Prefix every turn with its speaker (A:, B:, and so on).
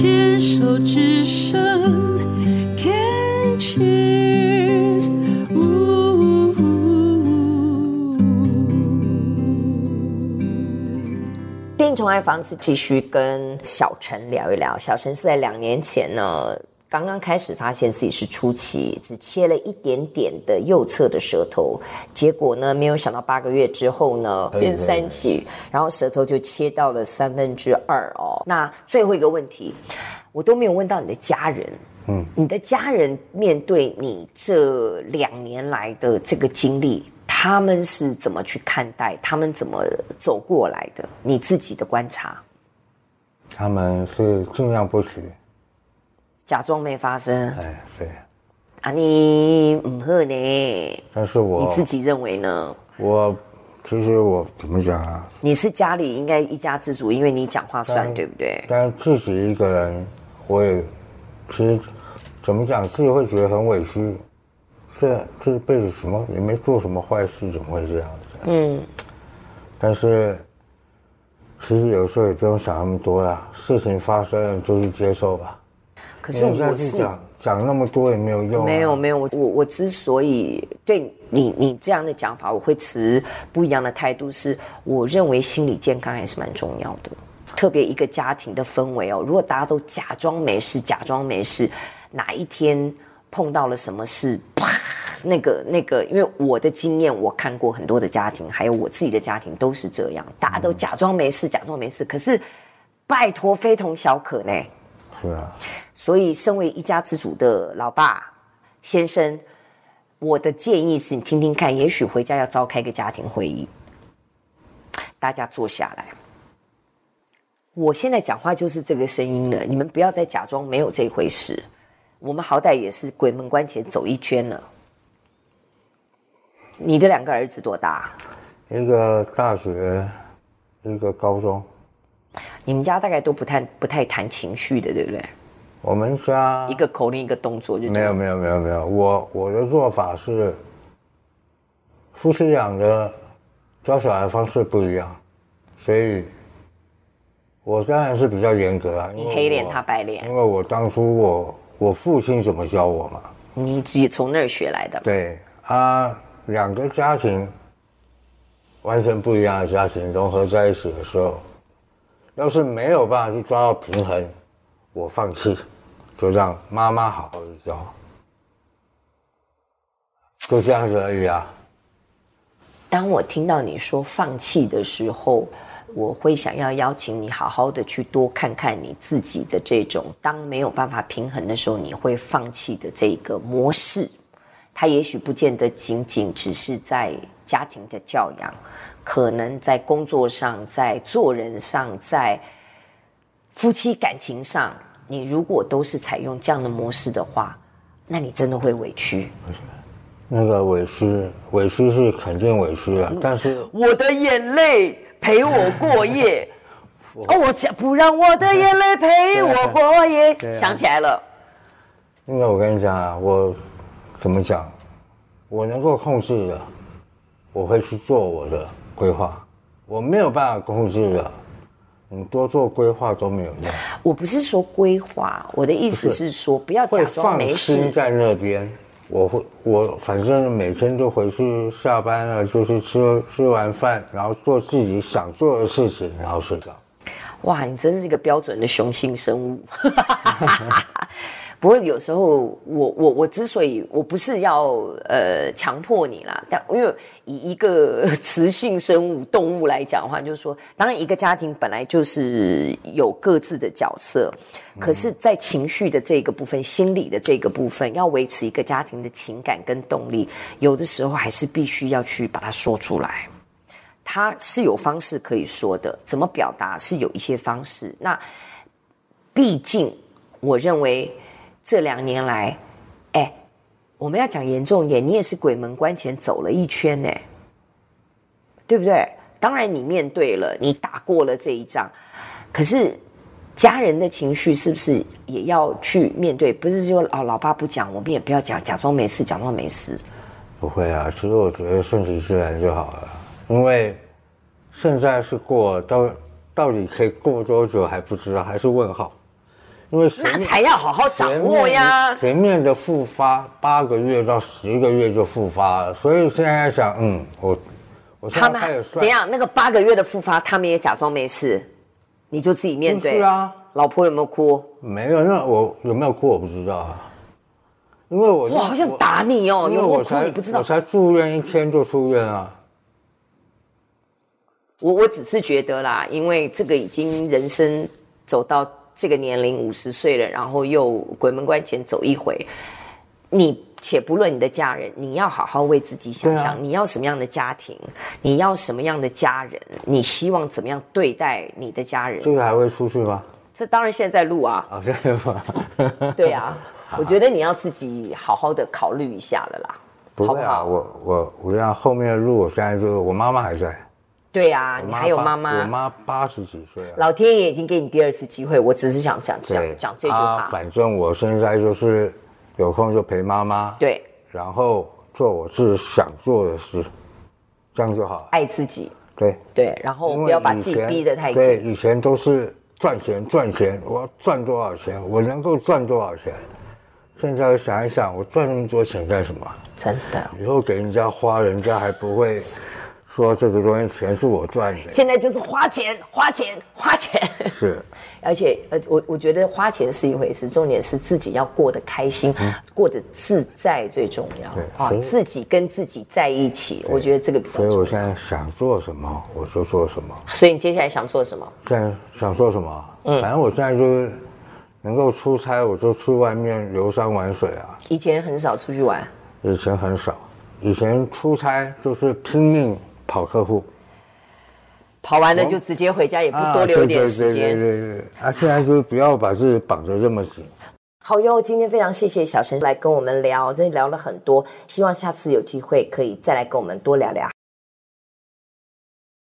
A: 牵手之声，Can cheers，呜。
B: 电影宠爱房子继续跟小陈聊一聊。小陈是在两年前呢。刚刚开始发现自己是初期，只切了一点点的右侧的舌头，结果呢，没有想到八个月之后呢，变三期，然后舌头就切到了三分之二哦。那最后一个问题，我都没有问到你的家人，嗯，你的家人面对你这两年来的这个经历，他们是怎么去看待？他们怎么走过来的？你自己的观察？
C: 他们是尽量不许。
B: 假装没发生，
C: 哎，对，
B: 啊，你唔好呢？
C: 但是我
B: 你自己认为呢？
C: 我其实我怎么讲啊？
B: 你是家里应该一家之主，因为你讲话算，但对不对？
C: 但是自己一个人，我也其实怎么讲，自己会觉得很委屈。这这辈子什么也没做什么坏事，怎么会这样子？嗯。但是其实有时候也不用想那么多啦，事情发生了就去接受吧。
B: 可是我是
C: 讲讲那么多也没有用，
B: 没有没有，我我我之所以对你你这样的讲法，我会持不一样的态度，是我认为心理健康还是蛮重要的，特别一个家庭的氛围哦，如果大家都假装没事，假装没事，哪一天碰到了什么事，啪，那个那个，因为我的经验，我看过很多的家庭，还有我自己的家庭都是这样，大家都假装没事，假装没事，可是拜托，非同小可呢。
C: 是啊，
B: 所以身为一家之主的老爸先生，我的建议是你听听看，也许回家要召开个家庭会议，大家坐下来。我现在讲话就是这个声音了，你们不要再假装没有这回事。我们好歹也是鬼门关前走一圈了。你的两个儿子多大？
C: 一个大学，一个高中。
B: 你们家大概都不太不太谈情绪的，对不对？
C: 我们家
B: 一个口令一个动作就
C: 没有没有没有没有，我我的做法是，夫妻俩的教小孩方式不一样，所以，我当然是比较严格啊。
B: 你黑脸他白脸，
C: 因为我当初我我父亲怎么教我嘛，
B: 你自己从那儿学来的。
C: 对啊，两个家庭完全不一样的家庭融合在一起的时候。要是没有办法去抓到平衡，我放弃，就让妈妈好好的教，就这样子而已啊。
B: 当我听到你说放弃的时候，我会想要邀请你好好的去多看看你自己的这种，当没有办法平衡的时候，你会放弃的这个模式，它也许不见得仅仅只是在家庭的教养。可能在工作上，在做人上，在夫妻感情上，你如果都是采用这样的模式的话，那你真的会委屈。
C: 那个委屈，委屈是肯定委屈了，但是
B: 我的眼泪陪我过夜。哦，我想不让我的眼泪陪我过夜。想起来了。
C: 那个我跟你讲啊，我怎么讲？我能够控制的，我会去做我的。规划，我没有办法控制的，你多做规划都没有用。
B: 我不是说规划，我的意思是说，不要假装没事。
C: 放心在那边，我会，我反正每天都回去下班了，就是吃吃完饭，然后做自己想做的事情，然后睡觉。
B: 哇，你真是一个标准的雄性生物。不过有时候我，我我之所以我不是要呃强迫你啦，但因为以一个 雌性生物动物来讲的话，就是说，当然一个家庭本来就是有各自的角色，可是，在情绪的这个部分、心理的这个部分，要维持一个家庭的情感跟动力，有的时候还是必须要去把它说出来。它是有方式可以说的，怎么表达是有一些方式。那毕竟，我认为。这两年来，哎，我们要讲严重一点，你也是鬼门关前走了一圈呢，对不对？当然你面对了，你打过了这一仗，可是家人的情绪是不是也要去面对？不是说哦，老爸不讲，我们也不要讲，假装没事，假装没事。
C: 不会啊，其实我觉得顺其自然就好了，因为现在是过，到到底可以过多久还不知道，还是问号。因为
B: 那才要好好掌握呀。
C: 前面的复发八个月到十个月就复发了，所以现在想，嗯，我我现在开始算。
B: 等一下，那个八个月的复发，他们也假装没事，你就自己面对。
C: 是啊，
B: 老婆有没有哭？
C: 没有，那我有没有哭我不知道啊，因为我
B: 我，好像打你哦，
C: 因为我
B: 才不知道，
C: 我才住院一天就出院啊。
B: 我我只是觉得啦，因为这个已经人生走到。这个年龄五十岁了，然后又鬼门关前走一回，你且不论你的家人，你要好好为自己想想，啊、你要什么样的家庭，你要什么样的家人，你希望怎么样对待你的家人？
C: 这个还会出去吗？
B: 这当然现在在录啊。啊，现在吗？对啊，我觉得你要自己好好的考虑一下了啦。
C: 不会啊，好不好？我我我让后面的路，我现在就我妈妈还在。
B: 对呀，你还有妈妈。
C: 我妈八十几岁了。
B: 老天爷已经给你第二次机会，我只是想讲讲讲这句话。
C: 反正我现在就是有空就陪妈妈。
B: 对。
C: 然后做我自己想做的事，这样就好。
B: 爱自己。
C: 对。
B: 对，然后不要把自己逼得太紧。
C: 对，以前都是赚钱赚钱，我要赚多少钱，我能够赚多少钱。现在想一想，我赚那么多钱干什么？
B: 真的。
C: 以后给人家花，人家还不会。说这个东西钱是我赚的，
B: 现在就是花钱花钱花钱，
C: 是，
B: 而且呃，我我觉得花钱是一回事，重点是自己要过得开心，嗯、过得自在最重要。对啊，自己跟自己在一起，我觉得这个比较重要。
C: 所以我现在想做什么，我就做什么。
B: 所以你接下来想做什么？
C: 现在想做什么？嗯，反正我现在就是能够出差，我就去外面游山玩水啊。
B: 以前很少出去玩，
C: 以前很少，以前出差就是拼命。跑客户，
B: 跑完了就直接回家，也不多留点时间。
C: 对对对，啊，现在就不要把自己绑得这么紧。
B: 好哟，今天非常谢谢小陈来跟我们聊，真的聊了很多，希望下次有机会可以再来跟我们多聊聊。